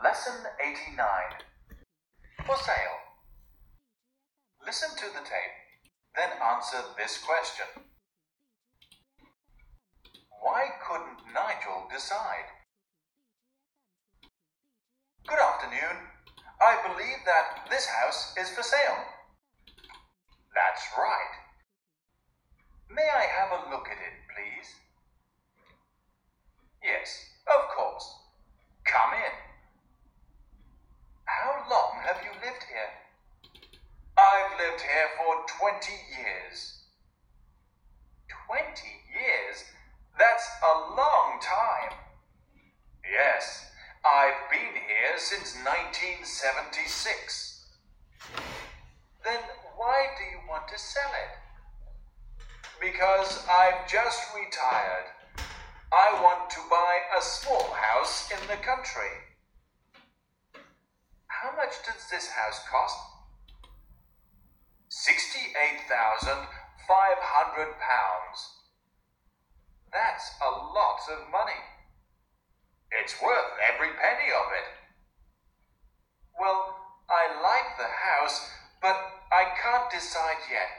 Lesson 89 For sale. Listen to the tape, then answer this question Why couldn't Nigel decide? Good afternoon. I believe that this house is for sale. That's right. May I have a look at it, please? Yes, of course. Come in. How long have you lived here? I've lived here for 20 years. 20 years? That's a long time. Yes, I've been here since 1976. Then why do you want to sell it? Because I've just retired. I want to buy a small house in the country. Does this house cost? Sixty-eight thousand five hundred pounds. That's a lot of money. It's worth every penny of it. Well, I like the house, but I can't decide yet.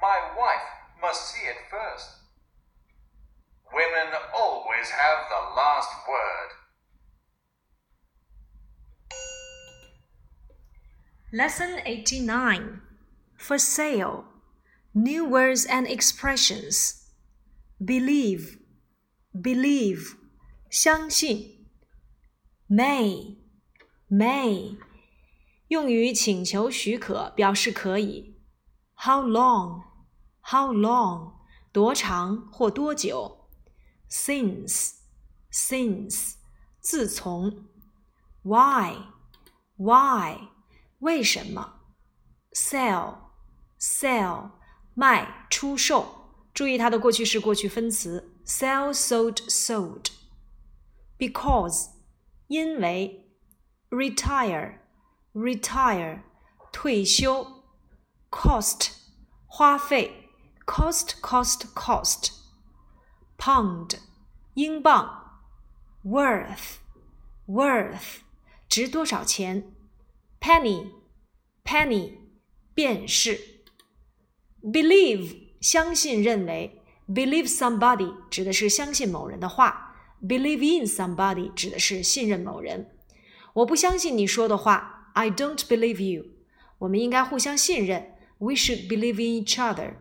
My wife must see it first. Women always have the last word. Lesson 89 For sale New words and expressions Believe Believe 相信 May May 用于请求许可，表示可以。How long How long 多长或多久？Since Since 自从。Why Why 为什么？sell sell 卖出售，注意它的过去式、过去分词：sell sold sold。because 因为，retire retire 退休，cost 花费，cost cost cost。pound 英镑，worth worth 值多少钱 penny，penny，便士。believe，相信、认为。believe somebody 指的是相信某人的话，believe in somebody 指的是信任某人。我不相信你说的话，I don't believe you。我们应该互相信任，We should believe in each other。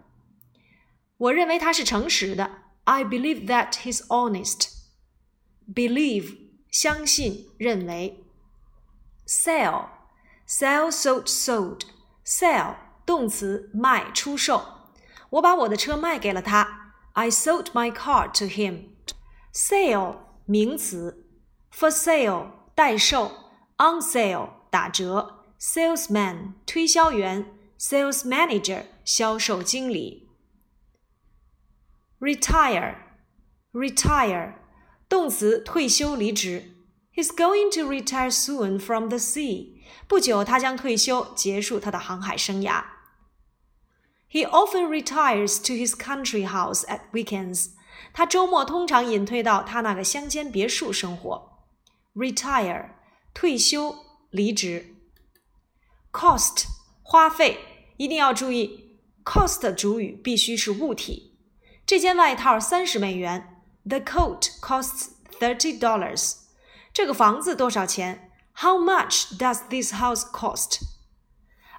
我认为他是诚实的，I believe that he's honest。believe 相信、认为。sell。sell sold sold sell 动词卖出售。我把我的车卖给了他。I sold my car to him. Sale 名词，for sale 待售，on sale 打折，salesman 推销员，sales manager 销售经理。Retire retire 动词退休离职。He's going to retire soon from the sea. 不久，他将退休，结束他的航海生涯。He often retires to his country house at weekends. 他周末通常隐退到他那个乡间别墅生活。Retire，退休、离职。Cost，花费，一定要注意，cost 的主语必须是物体。这件外套三十美元。The coat costs thirty dollars. 这个房子多少钱 ？How much does this house cost？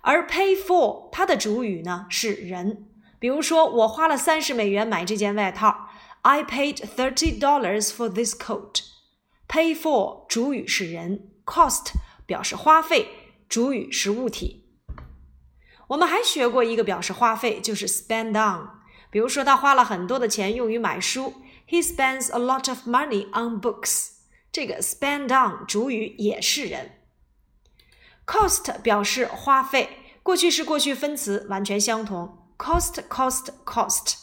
而 pay for 它的主语呢是人，比如说我花了三十美元买这件外套，I paid thirty dollars for this coat。Pay for 主语是人，cost 表示花费，主语是物体。我们还学过一个表示花费，就是 spend on。比如说他花了很多的钱用于买书，He spends a lot of money on books。 这个 spend on 主语也是人，cost 表示花费，过去式、过去分词完全相同，cost cost cost。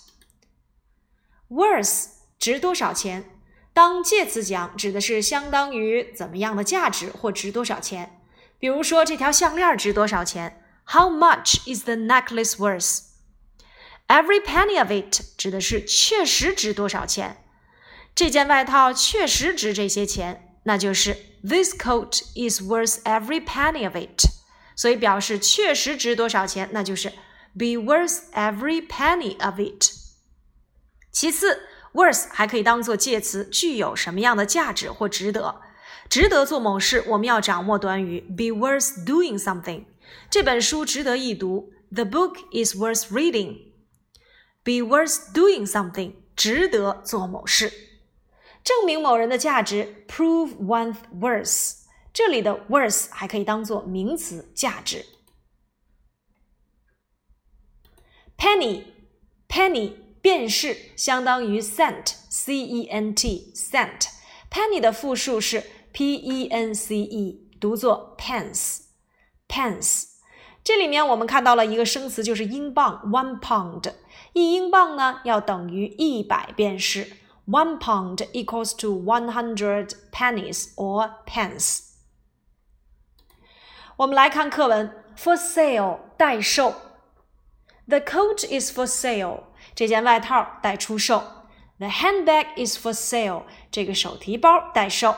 worth 值多少钱？当介词讲，指的是相当于怎么样的价值或值多少钱。比如说这条项链值多少钱？How much is the necklace worth? Every penny of it 指的是确实值多少钱。这件外套确实值这些钱， 那就是 This coat is worth every penny of it。所以表示确实值多少钱，那就是 be worth every penny of it。其次，worth 还可以当做介词，具有什么样的价值或值得？值得做某事，我们要掌握短语 be worth doing something。这本书值得一读，The book is worth reading。be worth doing something，值得做某事， 证明某人的价值，prove one's worth。这里的 worth 还可以当做名词，价值。penny，penny 便是相当于 cent，c e n t，cent。penny 的复数是 p e n c e，读作 pence，pence。这里面我们看到了一个生词，就是英镑，one pound。一英镑呢要等于一百便士 ，one pound equals to one hundred pennies or pence。我们来看课文，for sale 待售，the coat is for sale 这件外套待出售，the handbag is for sale 这个手提包待售，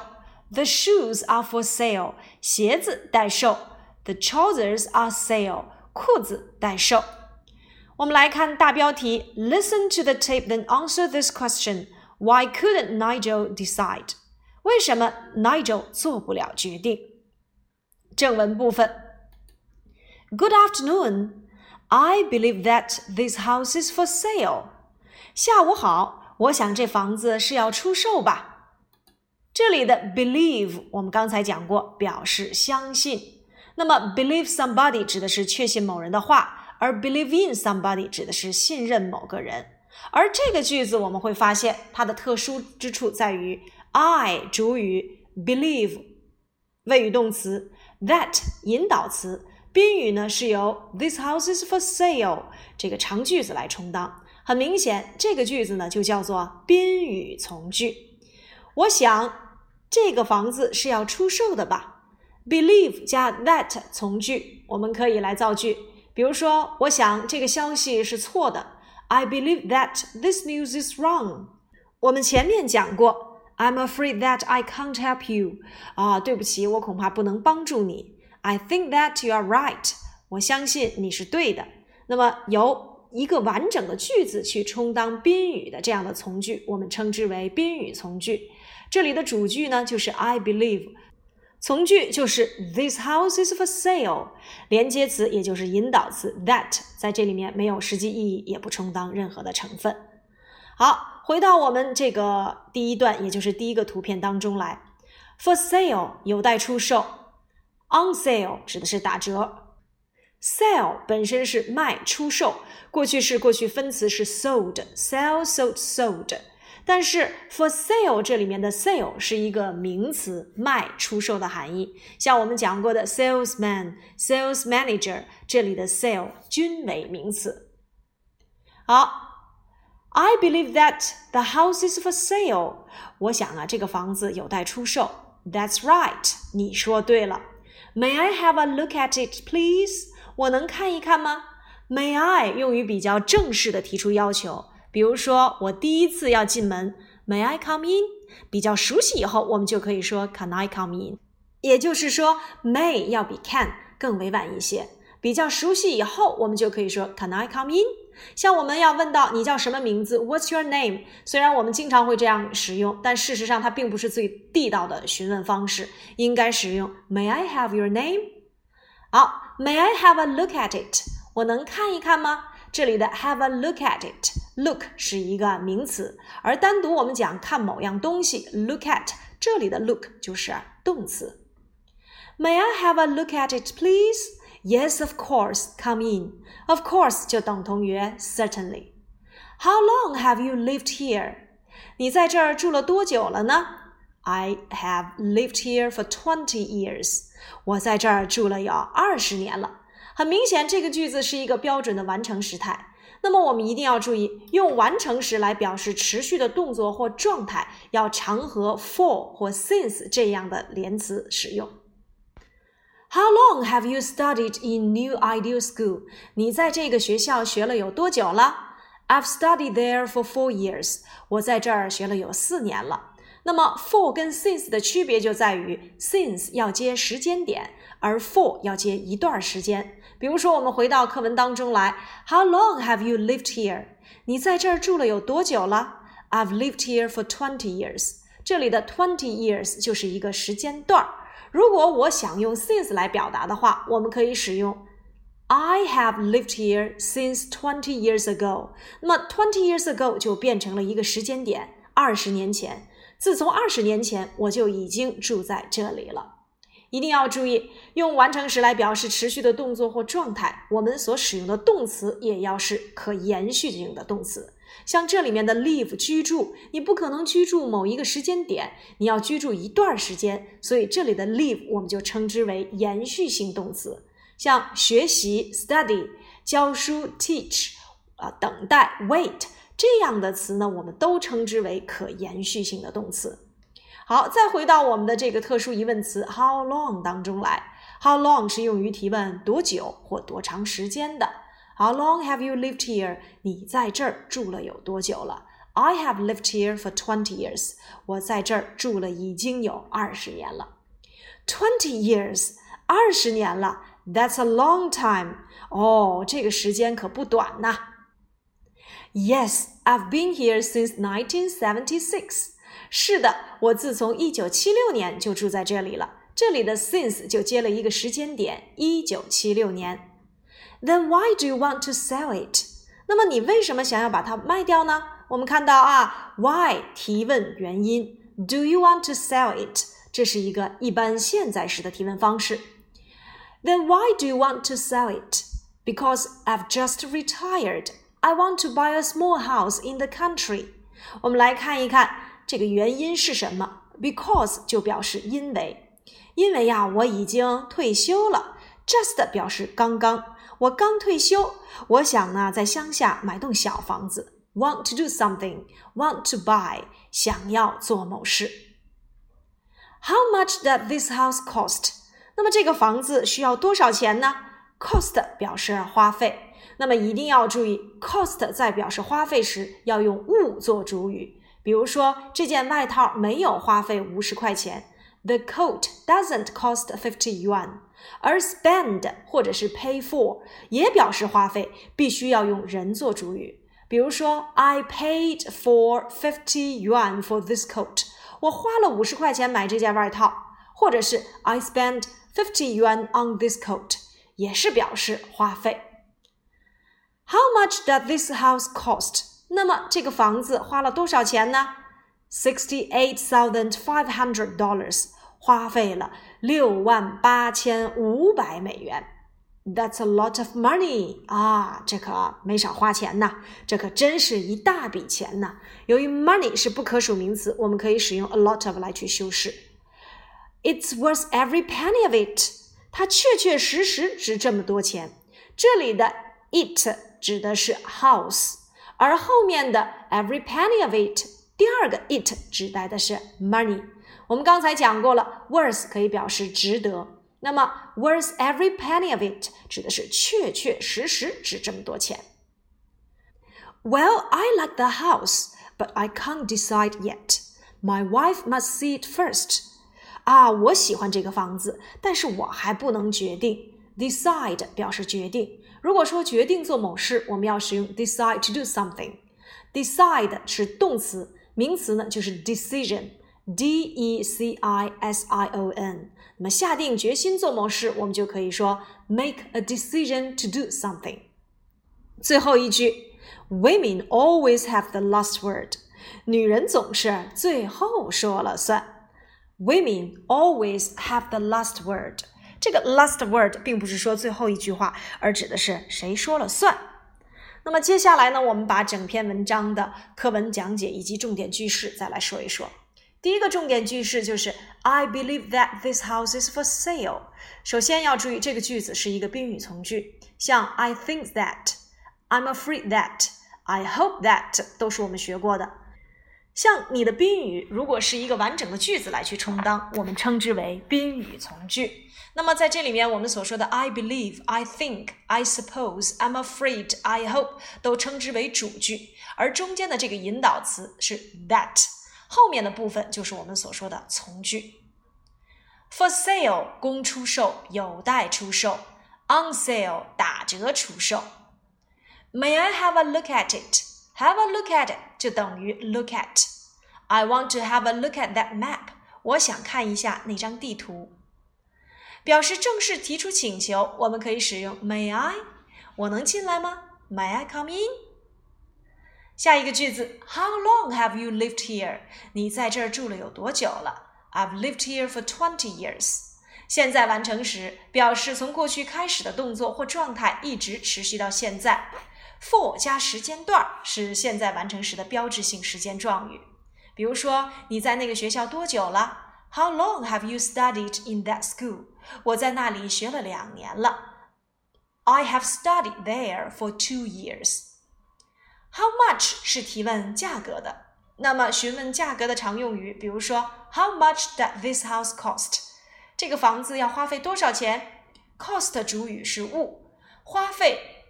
the shoes are for sale 鞋子待售，the trousers are sale 裤子待售。我们来看大标题：Listen to the tape, then answer this question. Why couldn't Nigel decide? 为什么 Nigel 做不了决定？正文部分。Good afternoon. I believe that this house is for sale. 下午好，我想这房子是要出售吧。这里的 believe 我们刚才讲过，表示相信。那么 believe somebody 指的是确信某人的话。而 believe in somebody 指的是信任某个人， 而这个句子我们会发现它的特殊之处在于 I 主语 believe 谓语动词 that 引导词宾语呢是由 this house is for sale 这个长句子来充当。很明显，这个句子呢就叫做宾语从句。我想这个房子是要出售的吧？believe 加 that 从句，我们可以来造句。比如说，我想这个消息是错的。I believe that this news is wrong。我们前面讲过，I'm afraid that I can't help you。啊，对不起，我恐怕不能帮助你。I think that you are right。我相信你是对的。那么，由一个完整的句子去充当宾语的这样的从句，我们称之为宾语从句。这里的主句呢，就是 I believe。从句就是 This house is for sale，连接词也就是引导词 that 在这里面没有实际意义，也不充当任何的成分。好，回到我们这个第一段，也就是第一个图片当中来。For sale 有待出售，on sale 指的是打折，sale 本身是卖出售，过去式过去分词是 sold，sell sold sold。但是 for sale 这里面的 sale 是一个名词，卖、出售的含义。像我们讲过的 salesman、sales manager，这里的 sale 均为名词。好，I believe that the house is for sale。我想啊，这个房子有待出售。That's right，你说对了。May I have a look at it, please？我能看一看吗？May I 用于比较正式的提出要求。 比如说，我第一次要进门，May I come in？比较熟悉以后，我们就可以说 Can I come in？也就是说，May 要比 Can 更委婉一些。比较熟悉以后，我们就可以说 Can I come in？像我们要问到你叫什么名字，What's your name？虽然我们经常会这样使用，但事实上它并不是最地道的询问方式，应该使用 May I have your name？好，May I have a look at it？我能看一看吗？这里的 have a look at it，look 是一个名词，而单独我们讲看某样东西，look at 这里的 look 就是动词。May I have a look at it, please? Yes, of course. Come in. Of course 就等同于 certainly. How long have you lived here? 你在这儿住了多久了呢？I have lived here for twenty years. 我在这儿住了有二十年了。 很明显，这个句子是一个标准的完成时态。那么我们一定要注意，用完成时来表示持续的动作或状态，要常和 for 或 since 这样的连词使用。How long have you studied in New Ideal School？你在这个学校学了有多久了？I've studied there for four years。我在这儿学了有四年了。那么 for 跟 since 的区别就在于，since 要接时间点，而 for 要接一段时间。比如说，我们回到课文当中来，How long have you lived here？你在这儿住了有多久了？I've lived here for twenty years。这里的 twenty years 就是一个时间段儿。如果我想用 since 来表达的话，我们可以使用 I have lived here since twenty years ago。那么 twenty years ago 就变成了一个时间点，二十年前。自从二十年前，我就已经住在这里了。一定要注意，用完成时来表示持续的动作或状态，我们所使用的动词也要是可延续性的动词。像这里面的 live 居住，你不可能居住某一个时间点，你要居住一段时间，所以这里的 live 我们就称之为延续性动词。像学习 study、教书 teach、啊等待 wait。这样的词呢，我们都称之为可延续性的动词。好，再回到我们的这个特殊疑问词 how long 当中来。how long 是用于提问多久或多长时间的。How long have you lived here？你在这儿住了有多久了？I have lived here for twenty years。我在这儿住了已经有二十年了。Twenty years，二十年了。That's a long time。哦，这个时间可不短呐。Yes, I've been here since 1976. 是的，我自从一九七六年就住在这里了。这里的 since 就接了一个时间点，一九七六年。Then why do you want to sell it？那么你为什么想要把它卖掉呢？我们看到啊，why 提问原因，do you want to sell it？这是一个一般现在时的提问方式。Then why do you want to sell it? Because I've just retired. I want to buy a small house in the country。我们来看一看这个原因是什么。Because 就表示因为，因为呀，我已经退休了。Just 表示刚刚，我刚退休，我想呢在乡下买栋小房子。Want to do something, want to buy，想要做某事。How much does this house cost？那么这个房子需要多少钱呢？Cost 表示花费。那么一定要注意，cost 在表示花费时要用物做主语。比如说，这件外套没有花费五十块钱，The coat doesn't cost fifty yuan。而 spend 或者是 pay for 也表示花费，必须要用人做主语。比如说，I paid for fifty yuan for this coat。我花了五十块钱买这件外套，或者是 I spent fifty yuan on this coat，也是表示花费。How much does this house cost？ 那么这个房子花了多少钱呢？Sixty-eight thousand five hundred dollars，花费了六万八千五百美元。That's a lot of money 啊，这可没少花钱呐，这可真是一大笔钱呐。由于 money 是不可数名词，我们可以使用 a lot of 来去修饰。It's worth every penny of it，它确确实实值这么多钱。这里的 it。指的是 house，而后面的 every penny of it，第二个 it 指代的是 money。我们刚才讲过了，worth 可以表示值得，那么 worth every penny of it 指的是确确实实值这么多钱。Well, I like the house, but I can't decide yet. My wife must see it first. 啊，我喜欢这个房子，但是我还不能决定。Decide 表示决定。 如果说决定做某事，我们要使用 decide to do something。decide 是动词，名词呢就是 decision，d e c i s i o n。那么下定决心做某事，我们就可以说 make a decision to do something。最后一句，Women always have the last word。女人总是最后说了算。Women always have the last word。 这个 last word 并不是说最后一句话，而指的是谁说了算。那么接下来呢，我们把整篇文章的课文讲解以及重点句式再来说一说。第一个重点句式就是 I believe that this house is for sale。首先要注意，这个句子是一个宾语从句，像 I think that、I'm afraid that、I hope that 都是我们学过的。像你的宾语如果是一个完整的句子来去充当，我们称之为宾语从句。那么在这里面，我们所说的 I believe、I think、I suppose、I'm afraid、I hope 都称之为主句，而中间的这个引导词是 that。后面的部分就是我们所说的从句。For sale，供出售，有待出售；on sale，打折出售。May I have a look at it? Have a look at it 就等于 look at。I want to have a look at that map。我想看一下那张地图。表示正式提出请求，我们可以使用 May I？我能进来吗？May I come in？下一个句子，How long have you lived here？你在这儿住了有多久了？I've lived here for twenty years。现在完成时表示从过去开始的动作或状态一直持续到现在。 For 加时间段是现在完成时的标志性时间状语。比如说，你在那个学校多久了？How long have you studied in that school？我在那里学了两年了。I have studied there for two years. How much 是提问价格的。那么询问价格的常用语，比如说 How much does this house cost？这个房子要花费多少钱？Cost 主语是物，花费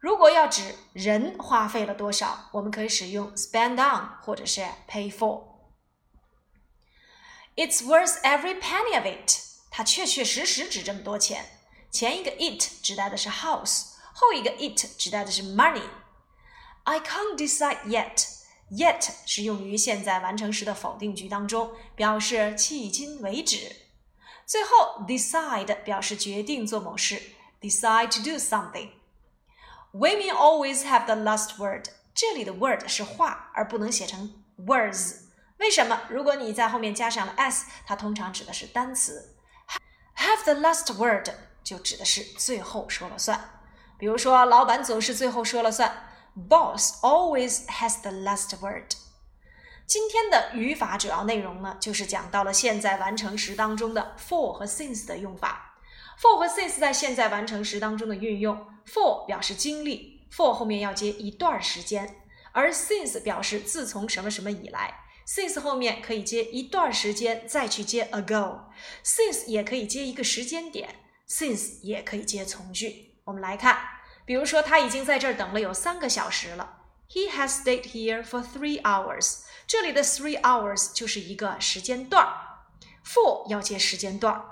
如果要指人花费了多少，我们可以使用 spend on 或者是 pay for。It's worth every penny of it。它确确实实值这么多钱。前一个 it 指代的是 house，后一个 it 指代的是 money。I can't decide yet。yet 是用于现在完成时的否定句当中，表示迄今为止。最后 decide 表示决定做某事，decide to do something。 Women always have the last word。这里的 word 是话，而不能写成 words。为什么？如果你在后面加上了 s，它通常指的是单词。Have the last word 就指的是最后说了算。比如说，老板总是最后说了算。Boss always has the last word。今天的语法主要内容呢，就是讲到了现在完成时当中的 for 和 since 的用法。For 和 since 在现在完成时当中的运用，for 表示经历，for 后面要接一段时间，而 since 表示自从什么什么以来，since 后面可以接一段时间，再去接 ago，since 也可以接一个时间点，since 也可以接从句。我们来看，比如说他已经在这儿等了有三个小时了，He has stayed here for three hours。这里的 three hours 就是一个时间段，for 要接时间段。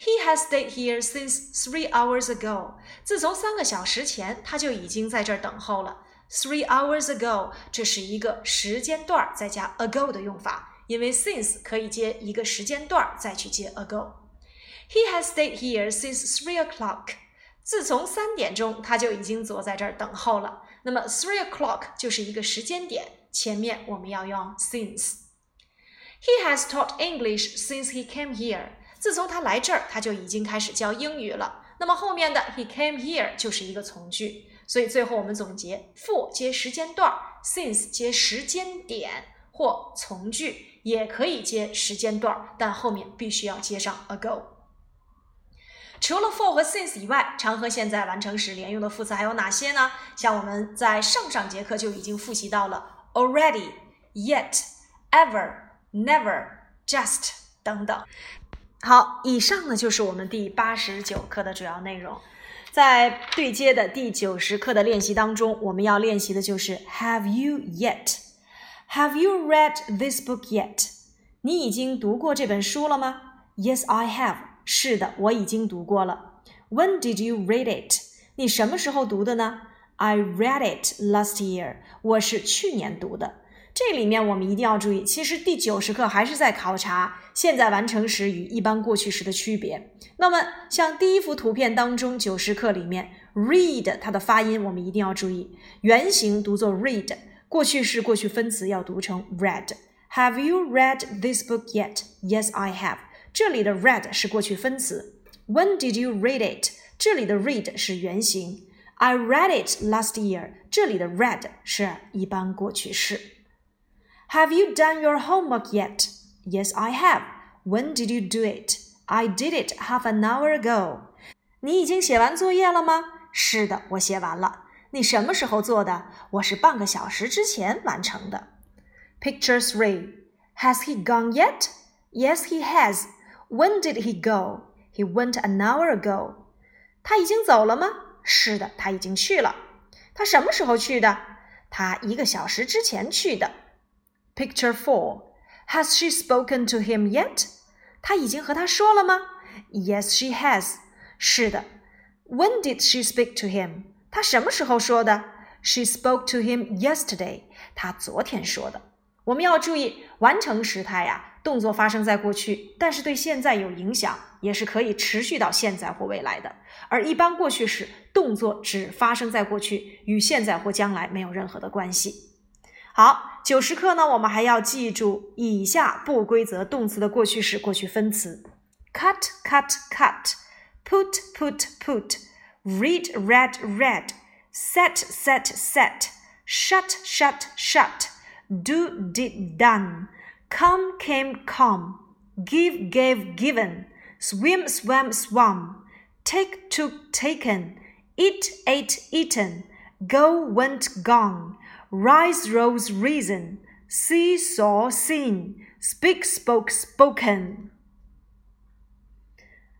He has stayed here since three hours ago。自从三个小时前，他就已经在这儿等候了。Three hours ago，这是一个时间段再加 ago 的用法，因为 since 可以接一个时间段再去接 ago。He has stayed here since three o'clock。自从三点钟，他就已经坐在这儿等候了。那么 three o'clock 就是一个时间点，前面我们要用 since。He has taught English since he came here。 自从他来这儿，他就已经开始教英语了。那么后面的 he came here 就是一个从句，所以最后我们总结：for 接时间段，since 接时间点，或从句也可以接时间段，但后面必须要接上 ago。除了 for 和 since 以外，常和现在完成时连用的副词还有哪些呢？像我们在上上节课就已经复习到了 already、yet、ever、never、just 等等。好，以上呢就是我们第八十九课的主要内容。在对接的第九十课的练习当中，我们要练习的就是 Have you yet? Have you read this book yet? 你已经读过这本书了吗？Yes, I have. 是的，我已经读过了。When did you read it? 你什么时候读的呢？I read it last year. 我是去年读的。这里面我们一定要注意，其实第九十课还是在考察现在完成时与一般过去时的区别。那么，像第一幅图片当中，九十课里面 read 它的发音我们一定要注意，原型读作 read，过去式过去分词要读成 read。Have you read this book yet? Yes, I have。这里的 read 是过去分词。When did you read it? 这里的 read 是原型。I read it last year。这里的 read 是一般过去式。Have you done your homework yet? Yes, I have. When did you do it? I did it half an hour ago. 你已经写完作业了吗？是的，我写完了。你什么时候做的？我是半个小时之前完成的。Picture three. Has he gone yet? Yes, he has. When did he go? He went an hour ago. 他已经走了吗？是的，他已经去了。他什么时候去的？他一个小时之前去的。Picture 4. Has she spoken to him yet? 她已经和他说了吗？Yes, she has. 是的。When did she speak to him? 她什么时候说的？She spoke to him yesterday. 她昨天说的。我们要注意完成时态呀，动作发生在过去，但是对现在有影响，也是可以持续到现在或未来的。而一般过去时，动作只发生在过去，与现在或将来没有任何的关系。好，九十课呢，我们还要记住以下不规则动词的过去式、过去分词：cut cut cut, put put put, read read read, set set set, shut shut shut, do did done, come came come, give gave given, swim swam swum, take took taken, eat ate eaten, go went gone Rise, rose, risen, see, saw, seen, speak, spoke, spoken.